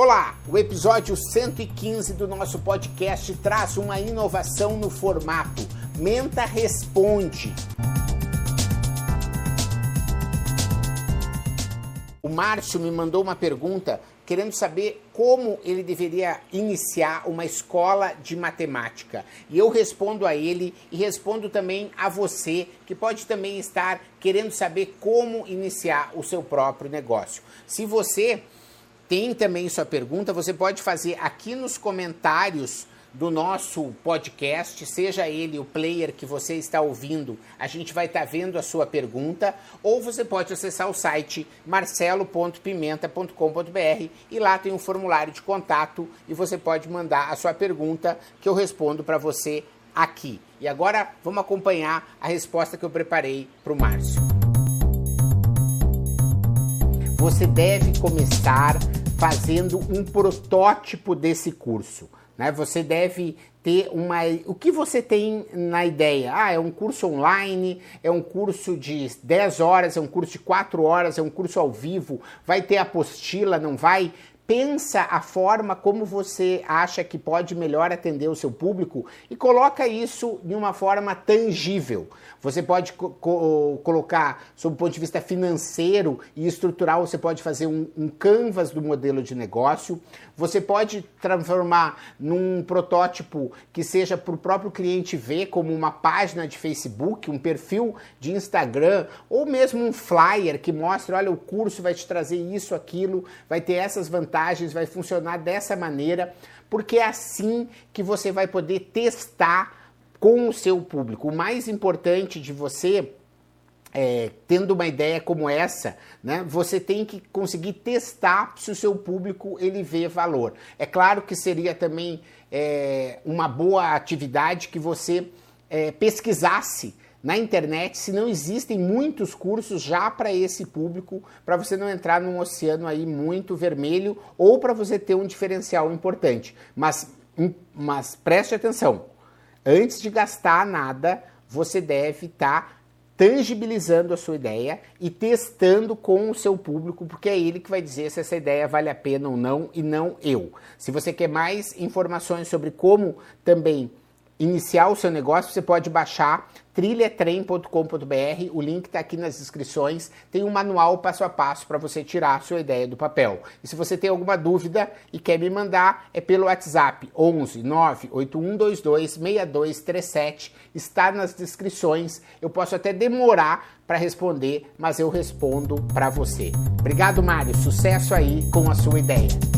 Olá, o episódio 115 do nosso podcast traz uma inovação no formato Menta Responde. O Márcio me mandou uma pergunta querendo saber como ele deveria iniciar uma escola de matemática. E eu respondo a ele e respondo também a você, que pode também estar querendo saber como iniciar o seu próprio negócio. Se você tem também sua pergunta, você pode fazer aqui nos comentários do nosso podcast, seja ele o player que você está ouvindo, a gente vai estar tá vendo a sua pergunta, ou você pode acessar o site marcelo.pimenta.com.br e lá tem um formulário de contato e você pode mandar a sua pergunta que eu respondo para você aqui. E agora vamos acompanhar a resposta que eu preparei para o Márcio. Você deve começar fazendo um protótipo desse curso. Né? Você deve ter uma. O que você tem na ideia? Ah, é um curso online, é um curso de 10 horas, é um curso de 4 horas, é um curso ao vivo, vai ter apostila, não vai? Pensa a forma como você acha que pode melhor atender o seu público e coloca isso de uma forma tangível. Você pode co colocar, sob o ponto de vista financeiro e estrutural, você pode fazer um, um canvas do modelo de negócio. Você pode transformar num protótipo que seja para o próprio cliente ver, como uma página de Facebook, um perfil de Instagram, ou mesmo um flyer que mostre: olha, o curso vai te trazer isso, aquilo, vai ter essas vantagens, vai funcionar dessa maneira, porque é assim que você vai poder testar com o seu público. O mais importante de você é, tendo uma ideia como essa, né, você tem que conseguir testar se o seu público ele vê valor. É claro que seria também é, uma boa atividade que você é, pesquisasse na internet se não existem muitos cursos já para esse público, para você não entrar num oceano aí muito vermelho ou para você ter um diferencial importante. Mas, mas preste atenção, antes de gastar nada, você deve estar tá tangibilizando a sua ideia e testando com o seu público, porque é ele que vai dizer se essa ideia vale a pena ou não e não eu. Se você quer mais informações sobre como também iniciar o seu negócio, você pode baixar trilhatrem.com.br, o link está aqui nas descrições, tem um manual passo a passo para você tirar a sua ideia do papel. E se você tem alguma dúvida e quer me mandar, é pelo WhatsApp 11 98122 6237, está nas descrições. Eu posso até demorar para responder, mas eu respondo para você. Obrigado, Mário. Sucesso aí com a sua ideia.